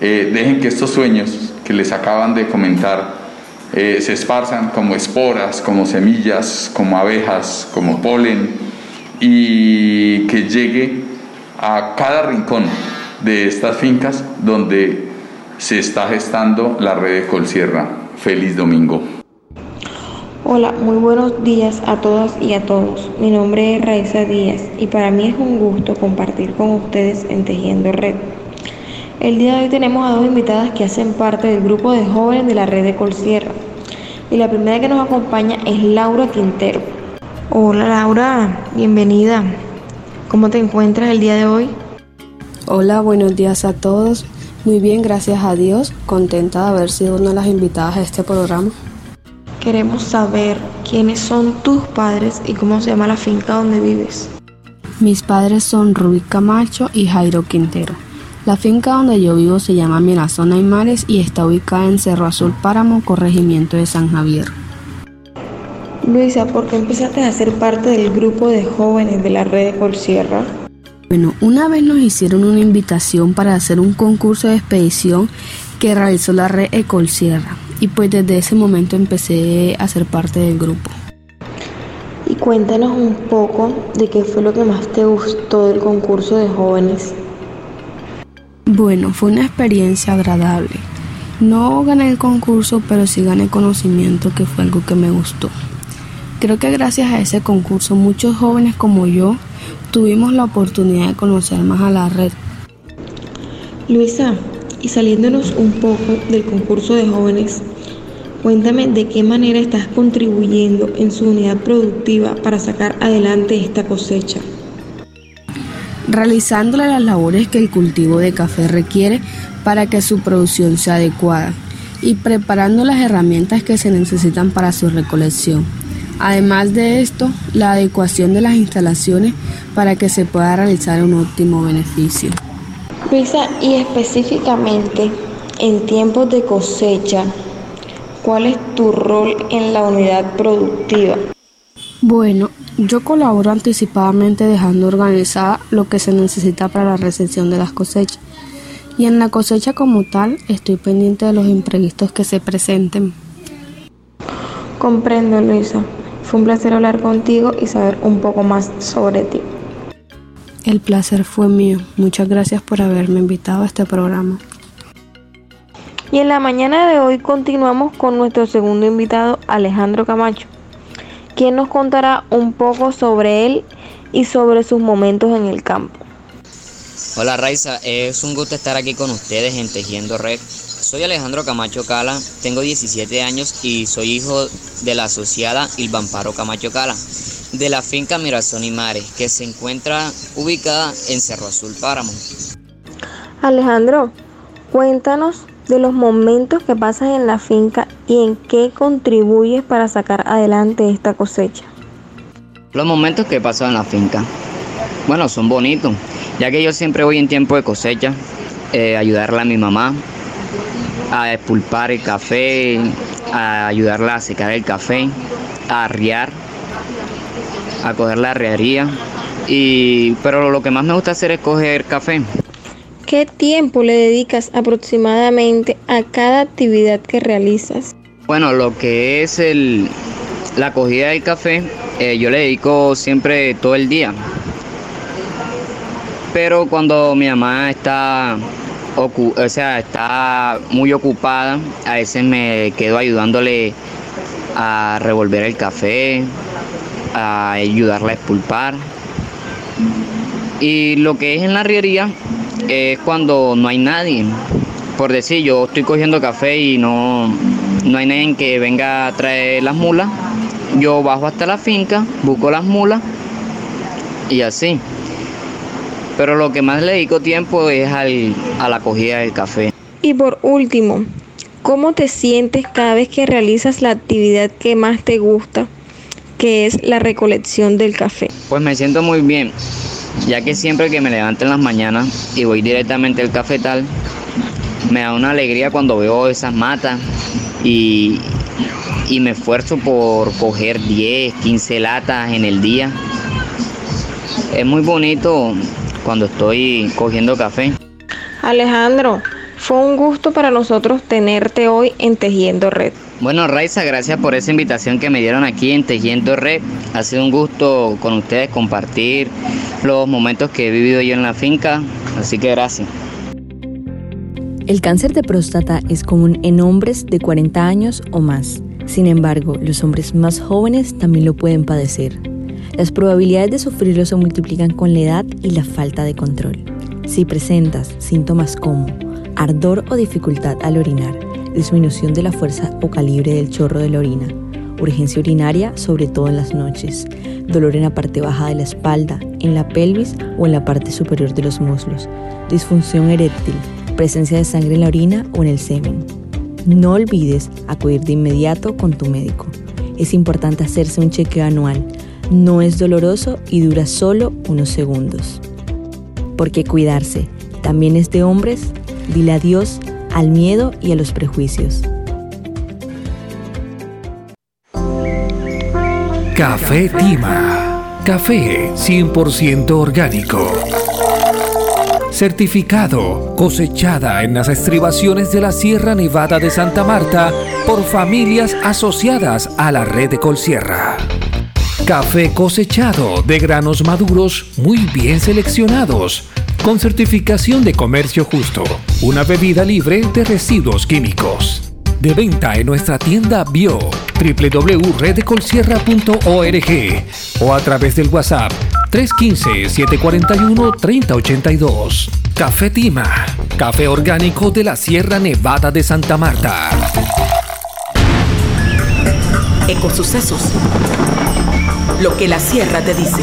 Eh, dejen que estos sueños que les acaban de comentar eh, se esparzan como esporas, como semillas, como abejas, como polen y que llegue a cada rincón de estas fincas donde se está gestando la red de Colsierra. Feliz domingo. Hola, muy buenos días a todas y a todos. Mi nombre es Raiza Díaz y para mí es un gusto compartir con ustedes en Tejiendo Red. El día de hoy tenemos a dos invitadas que hacen parte del grupo de jóvenes de la red de Colsierra. Y la primera que nos acompaña es Laura Quintero. Hola Laura, bienvenida. ¿Cómo te encuentras el día de hoy? Hola, buenos días a todos. Muy bien, gracias a Dios. Contenta de haber sido una de las invitadas a este programa. Queremos saber quiénes son tus padres y cómo se llama la finca donde vives. Mis padres son Rubí Camacho y Jairo Quintero. La finca donde yo vivo se llama Mirazón Aymares y está ubicada en Cerro Azul Páramo, corregimiento de San Javier. Luisa, ¿por qué empezaste a ser parte del grupo de jóvenes de la red de Colsierra? Bueno, una vez nos hicieron una invitación para hacer un concurso de expedición que realizó la red Ecolsierra y pues desde ese momento empecé a ser parte del grupo. Y cuéntanos un poco de qué fue lo que más te gustó del concurso de jóvenes. Bueno, fue una experiencia agradable. No gané el concurso, pero sí gané conocimiento, que fue algo que me gustó. Creo que gracias a ese concurso muchos jóvenes como yo tuvimos la oportunidad de conocer más a la red. Luisa, y saliéndonos un poco del concurso de jóvenes, cuéntame de qué manera estás contribuyendo en su unidad productiva para sacar adelante esta cosecha. Realizándole las labores que el cultivo de café requiere para que su producción sea adecuada y preparando las herramientas que se necesitan para su recolección. Además de esto, la adecuación de las instalaciones para que se pueda realizar un óptimo beneficio. Luisa, y específicamente en tiempos de cosecha, ¿cuál es tu rol en la unidad productiva? Bueno, yo colaboro anticipadamente dejando organizada lo que se necesita para la recepción de las cosechas. Y en la cosecha como tal, estoy pendiente de los imprevistos que se presenten. Comprendo, Luisa. Fue un placer hablar contigo y saber un poco más sobre ti. El placer fue mío. Muchas gracias por haberme invitado a este programa. Y en la mañana de hoy continuamos con nuestro segundo invitado, Alejandro Camacho, quien nos contará un poco sobre él y sobre sus momentos en el campo. Hola Raiza, es un gusto estar aquí con ustedes en Tejiendo Red. Soy Alejandro Camacho Cala, tengo 17 años y soy hijo de la asociada Ilvamparo Camacho Cala, de la finca Mirazón y Mares, que se encuentra ubicada en Cerro Azul Páramo. Alejandro, cuéntanos de los momentos que pasas en la finca y en qué contribuyes para sacar adelante esta cosecha. Los momentos que paso en la finca, bueno, son bonitos, ya que yo siempre voy en tiempo de cosecha, eh, ayudarle a mi mamá a expulpar el café, a ayudarla a secar el café, a arriar, a coger la arriería. Y, pero lo que más me gusta hacer es coger café. ¿Qué tiempo le dedicas aproximadamente a cada actividad que realizas? Bueno, lo que es el, la cogida del café, eh, yo le dedico siempre todo el día. Pero cuando mi mamá está, ocu- o sea, está muy ocupada, a veces me quedo ayudándole a revolver el café, a ayudarla a expulpar. Y lo que es en la riería es cuando no hay nadie. Por decir, yo estoy cogiendo café y no, no hay nadie que venga a traer las mulas. Yo bajo hasta la finca, busco las mulas y así. Pero lo que más le dedico tiempo es al- a la cogida del café. Y por último, ¿cómo te sientes cada vez que realizas la actividad que más te gusta, que es la recolección del café? Pues me siento muy bien, ya que siempre que me levanto en las mañanas y voy directamente al cafetal, me da una alegría cuando veo esas matas y, y me esfuerzo por coger 10, 15 latas en el día. Es muy bonito cuando estoy cogiendo café. Alejandro, fue un gusto para nosotros tenerte hoy en Tejiendo Red. Bueno, Raiza, gracias por esa invitación que me dieron aquí en Tejiendo Red. Ha sido un gusto con ustedes compartir los momentos que he vivido yo en la finca, así que gracias. El cáncer de próstata es común en hombres de 40 años o más. Sin embargo, los hombres más jóvenes también lo pueden padecer. Las probabilidades de sufrirlo se multiplican con la edad y la falta de control. Si presentas síntomas como ardor o dificultad al orinar, disminución de la fuerza o calibre del chorro de la orina, urgencia urinaria, sobre todo en las noches, dolor en la parte baja de la espalda, en la pelvis o en la parte superior de los muslos, disfunción eréctil, presencia de sangre en la orina o en el semen. No olvides acudir de inmediato con tu médico. Es importante hacerse un chequeo anual. No es doloroso y dura solo unos segundos. Porque cuidarse también es de hombres, dile adiós al miedo y a los prejuicios. Café Tima. Café 100% orgánico. Certificado, cosechada en las estribaciones de la Sierra Nevada de Santa Marta por familias asociadas a la red de Colsierra. Café cosechado de granos maduros muy bien seleccionados, con certificación de comercio justo. Una bebida libre de residuos químicos. De venta en nuestra tienda Bio, www.redecolsierra.org o a través del WhatsApp 315-741-3082. Café Tima, café orgánico de la Sierra Nevada de Santa Marta. Ecosucesos. Lo que la sierra te dice.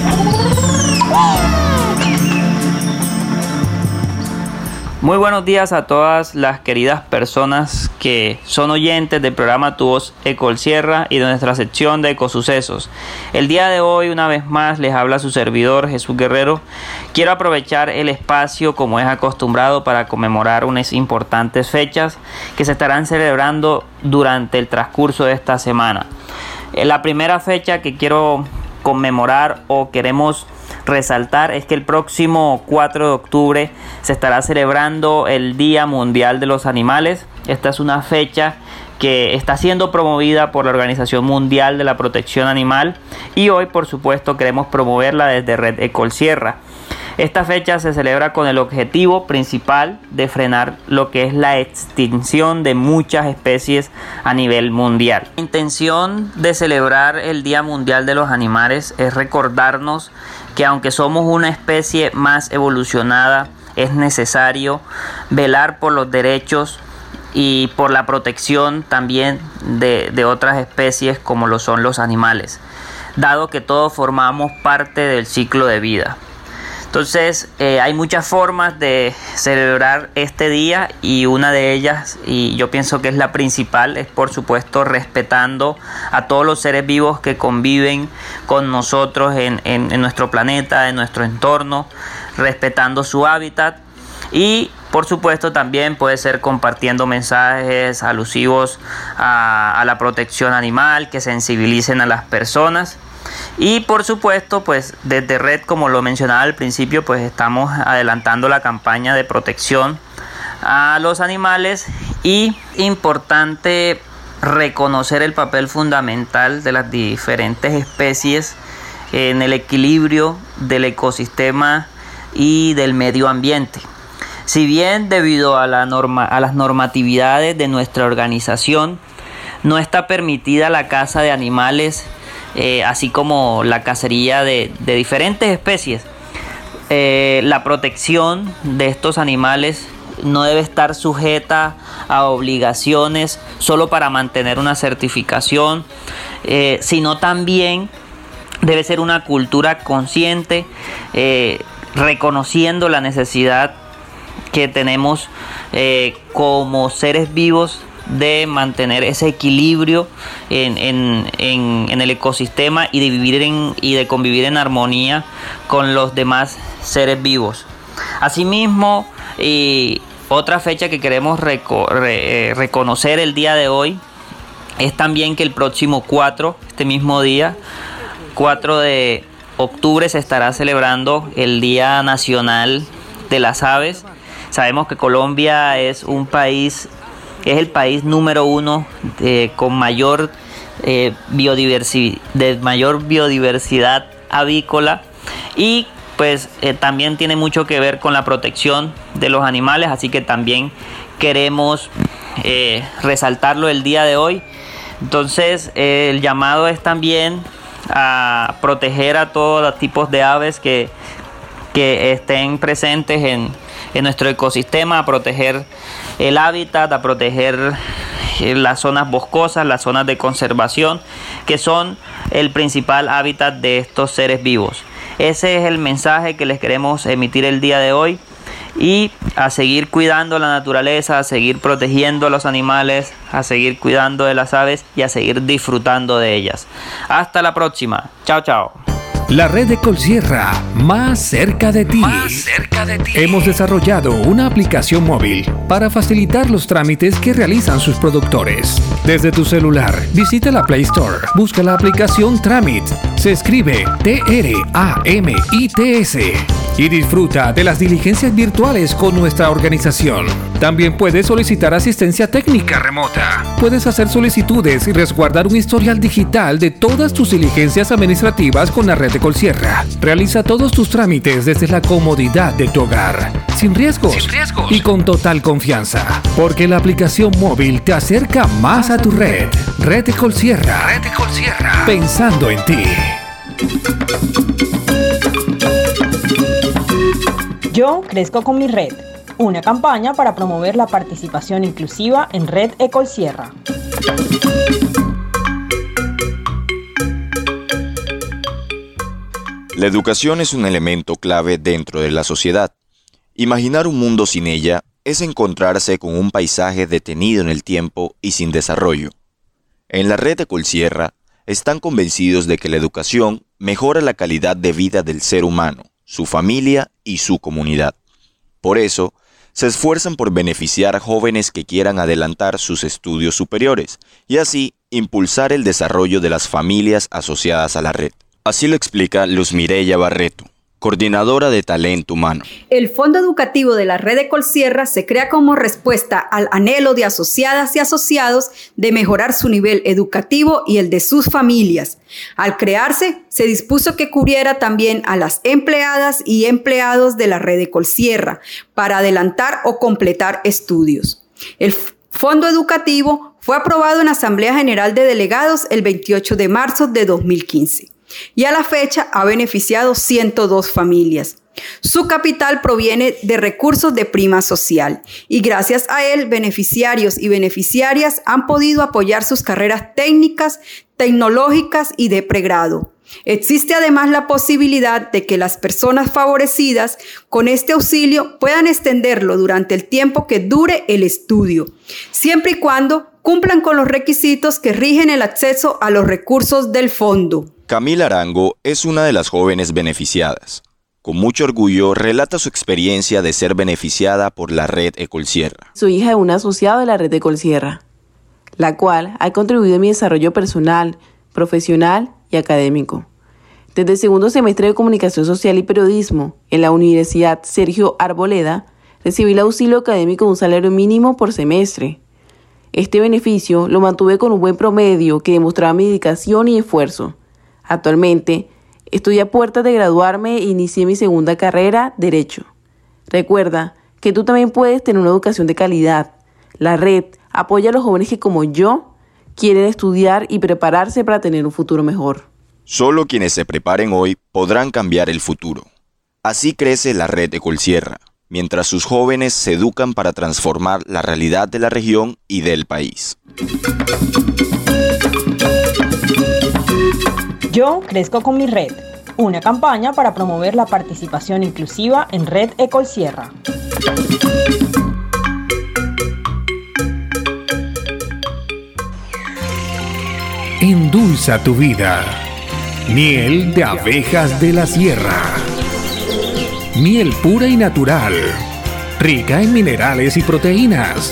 Muy buenos días a todas las queridas personas que son oyentes del programa Tu Voz Ecol Sierra y de nuestra sección de Ecosucesos. El día de hoy, una vez más, les habla su servidor Jesús Guerrero. Quiero aprovechar el espacio, como es acostumbrado, para conmemorar unas importantes fechas que se estarán celebrando durante el transcurso de esta semana. Eh, La primera fecha que quiero conmemorar o queremos resaltar es que el próximo 4 de octubre se estará celebrando el Día Mundial de los Animales. Esta es una fecha que está siendo promovida por la Organización Mundial de la Protección Animal y hoy por supuesto queremos promoverla desde Red Ecol Sierra. Esta fecha se celebra con el objetivo principal de frenar lo que es la extinción de muchas especies a nivel mundial. La intención de celebrar el Día Mundial de los Animales es recordarnos que aunque somos una especie más evolucionada, es necesario velar por los derechos y por la protección también de, otras especies como lo son los animales, dado que todos formamos parte del ciclo de vida. Entonces eh, hay muchas formas de celebrar este día y una de ellas, y yo pienso que es la principal, es por supuesto respetando a todos los seres vivos que conviven con nosotros en, nuestro planeta, en nuestro entorno, respetando su hábitat y por supuesto también puede ser compartiendo mensajes alusivos a la protección animal, que sensibilicen a las personas. Y por supuesto, pues desde Red, como lo mencionaba al principio, pues estamos adelantando la campaña de protección a los animales y importante reconocer el papel fundamental de las diferentes especies en el equilibrio del ecosistema y del medio ambiente. Si bien debido a, la norma, a las normatividades de nuestra organización no está permitida la caza de animales, eh, así como la cacería de, diferentes especies, eh, la protección de estos animales no debe estar sujeta a obligaciones solo para mantener una certificación, eh, sino también debe ser una cultura consciente, reconociendo la necesidad que tenemos como seres vivos de mantener ese equilibrio en, en- en- en el ecosistema y de vivir en, y de convivir en armonía con los demás seres vivos. Asimismo, y otra fecha que queremos eh, reconocer el día de hoy es también que el próximo 4, este mismo día, 4 de octubre se estará celebrando el Día Nacional de las Aves. Sabemos que Colombia es un país, es el país número uno eh, con mayor, eh, de mayor biodiversidad avícola. Y pues eh, también tiene mucho que ver con la protección de los animales, así que también queremos resaltarlo el día de hoy. Entonces el llamado es también a proteger a todos los tipos de aves que, que estén presentes en, en nuestro ecosistema, a proteger el hábitat, a proteger eh, las zonas boscosas, las zonas de conservación, que son el principal hábitat de estos seres vivos. Ese es el mensaje que les queremos emitir el día de hoy y a seguir cuidando la naturaleza, a seguir protegiendo a los animales, a seguir cuidando de las aves y a seguir disfrutando de ellas. Hasta la próxima. Chao, chao. La red de Colsierra, más cerca de ti. Hemos desarrollado una aplicación móvil para facilitar los trámites que realizan sus productores. Desde tu celular, visita la Play Store, busca la aplicación Tramit, se escribe T-R-A-M-I-T-S y disfruta de las diligencias virtuales con nuestra organización. También puedes solicitar asistencia técnica remota. Puedes hacer solicitudes y resguardar un historial digital de todas tus diligencias administrativas con la red de Colsierra. Realiza todos tus trámites desde la comodidad de tu hogar, sin riesgos, y con total confianza. Porque la aplicación móvil te acerca más a tu red. Red de Colsierra. Red de Colsierra. Pensando en ti. Yo crezco con mi red. Una campaña para promover la participación inclusiva en Red Ecol Sierra. La educación es un elemento clave dentro de la sociedad. Imaginar un mundo sin ella es encontrarse con un paisaje detenido en el tiempo y sin desarrollo. En la red de Colsierra están convencidos de que la educación mejora la calidad de vida del ser humano, su familia y su comunidad. Por eso, se esfuerzan por beneficiar a jóvenes que quieran adelantar sus estudios superiores y así impulsar el desarrollo de las familias asociadas a la red. Así lo explica Luz Mireya Barreto, coordinadora de talento humano. El Fondo Educativo de la Red de Colsierra se crea como respuesta al anhelo de asociadas y asociados de mejorar su nivel educativo y el de sus familias. Al crearse, se dispuso que cubriera también a las empleadas y empleados de la Red de Colsierra para adelantar o completar estudios. El Fondo Educativo fue aprobado en Asamblea General de Delegados el 28 de marzo de 2015 y a la fecha ha beneficiado 102 familias. Su capital proviene de recursos de prima social y gracias a él beneficiarios y beneficiarias han podido apoyar sus carreras técnicas, tecnológicas y de pregrado. Existe además la posibilidad de que las personas favorecidas con este auxilio puedan extenderlo durante el tiempo que dure el estudio, siempre y cuando cumplan con los requisitos que rigen el acceso a los recursos del fondo. Camila Arango es una de las jóvenes beneficiadas. Con mucho orgullo relata su experiencia de ser beneficiada por la red Ecolsierra. Soy hija de un asociado de la red Ecolsierra, la cual ha contribuido en mi desarrollo personal, profesional y académico. Desde el segundo semestre de Comunicación Social y Periodismo en la Universidad Sergio Arboleda, recibí el auxilio académico de un salario mínimo por semestre. Este beneficio lo mantuve con un buen promedio que demostraba mi dedicación y esfuerzo. Actualmente, estoy a puertas de graduarme e inicié mi segunda carrera, Derecho. Recuerda que tú también puedes tener una educación de calidad. La red apoya a los jóvenes que como yo quieren estudiar y prepararse para tener un futuro mejor. Solo quienes se preparen hoy podrán cambiar el futuro. Así crece la red de Colsierra, mientras sus jóvenes se educan para transformar la realidad de la región y del país. Yo crezco con mi red. Una campaña para promover la participación inclusiva en Red Ecol Sierra. Endulza tu vida. Miel de abejas de la sierra. Miel pura y natural. Rica en minerales y proteínas.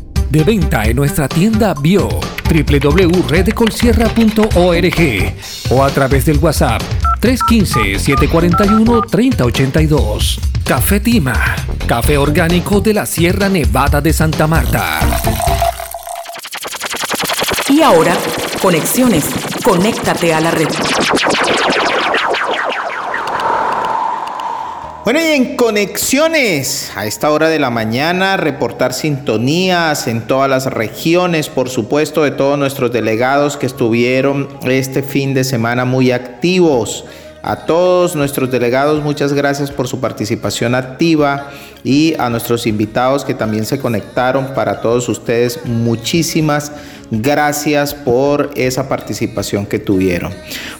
De venta en nuestra tienda Bio, www.redecolsierra.org o a través del WhatsApp 315-741-3082. Café Tima, café orgánico de la Sierra Nevada de Santa Marta. Y ahora, conexiones. Conéctate a la red. Bueno, y en conexiones, a esta hora de la mañana, reportar sintonías en todas las regiones, por supuesto, de todos nuestros delegados que estuvieron este fin de semana muy activos. A todos nuestros delegados, muchas gracias por su participación activa y a nuestros invitados que también se conectaron. Para todos ustedes, muchísimas gracias por esa participación que tuvieron.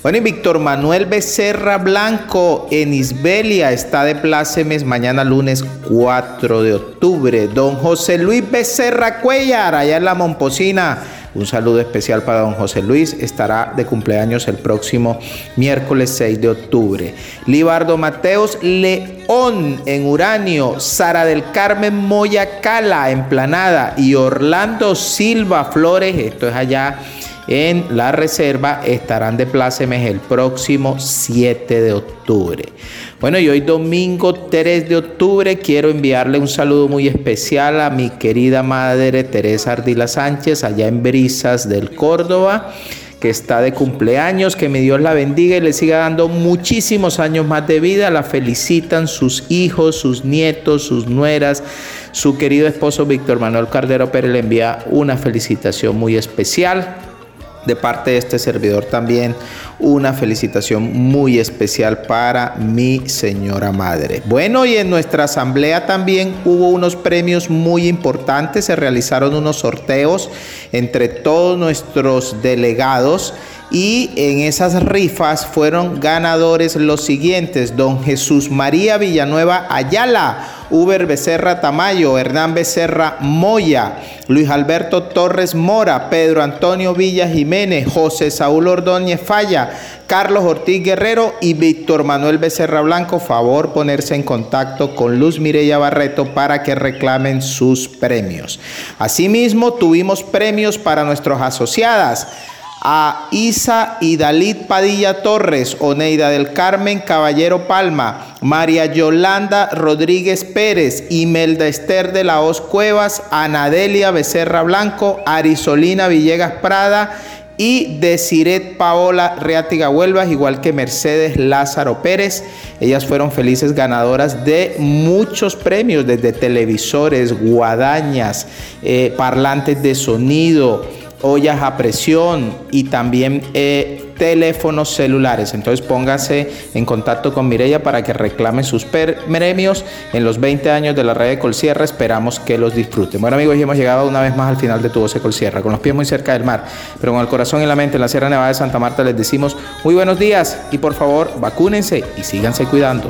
Bueno, y Víctor Manuel Becerra Blanco en Isbelia está de plácemes mañana lunes 4 de octubre. Don José Luis Becerra Cuellar, allá en la Momposina un saludo especial para don José Luis. Estará de cumpleaños el próximo miércoles 6 de octubre. Libardo Mateos León en Uranio. Sara del Carmen Moya Cala en Planada. Y Orlando Silva Flores, esto es allá en la reserva, estarán de plácemes el próximo 7 de octubre. Bueno, y hoy domingo 3 de octubre quiero enviarle un saludo muy especial a mi querida madre Teresa Ardila Sánchez, allá en Brisas del Córdoba que está de cumpleaños, que mi Dios la bendiga y le siga dando muchísimos años más de vida. La felicitan sus hijos, sus nietos, sus nueras. Su querido esposo Víctor Manuel Cardero Pérez le envía una felicitación muy especial de parte de este servidor también una felicitación muy especial para mi señora madre. Bueno, y en nuestra asamblea también hubo unos premios muy importantes, se realizaron unos sorteos entre todos nuestros delegados y en esas rifas fueron ganadores los siguientes, don Jesús María Villanueva Ayala, Uber Becerra Tamayo, Hernán Becerra Moya, Luis Alberto Torres Mora, Pedro Antonio Villa Jiménez, José Saúl Ordóñez Falla, Carlos Ortiz Guerrero y Víctor Manuel Becerra Blanco. Favor ponerse en contacto con Luz Mireya Barreto para que reclamen sus premios. Asimismo, tuvimos premios para nuestros asociadas a Isa y Dalit Padilla Torres, Oneida del Carmen Caballero Palma, María Yolanda Rodríguez Pérez, Imelda Esther de la Hoz Cuevas, Anadelia Becerra Blanco, Arisolina Villegas Prada y Desiret Paola Reatiga Huelvas, igual que Mercedes Lázaro Pérez. Ellas fueron felices ganadoras de muchos premios, desde televisores, guadañas, eh, parlantes de sonido ollas a presión y también eh, teléfonos celulares. Entonces póngase en contacto con Mireya para que reclame sus premios en los 20 años de la red de Colsierra. Esperamos que los disfruten. Bueno amigos, ya hemos llegado una vez más al final de tu voz de Colsierra, con los pies muy cerca del mar, pero con el corazón y la mente en la Sierra Nevada de Santa Marta les decimos muy buenos días y por favor vacúnense y síganse cuidando.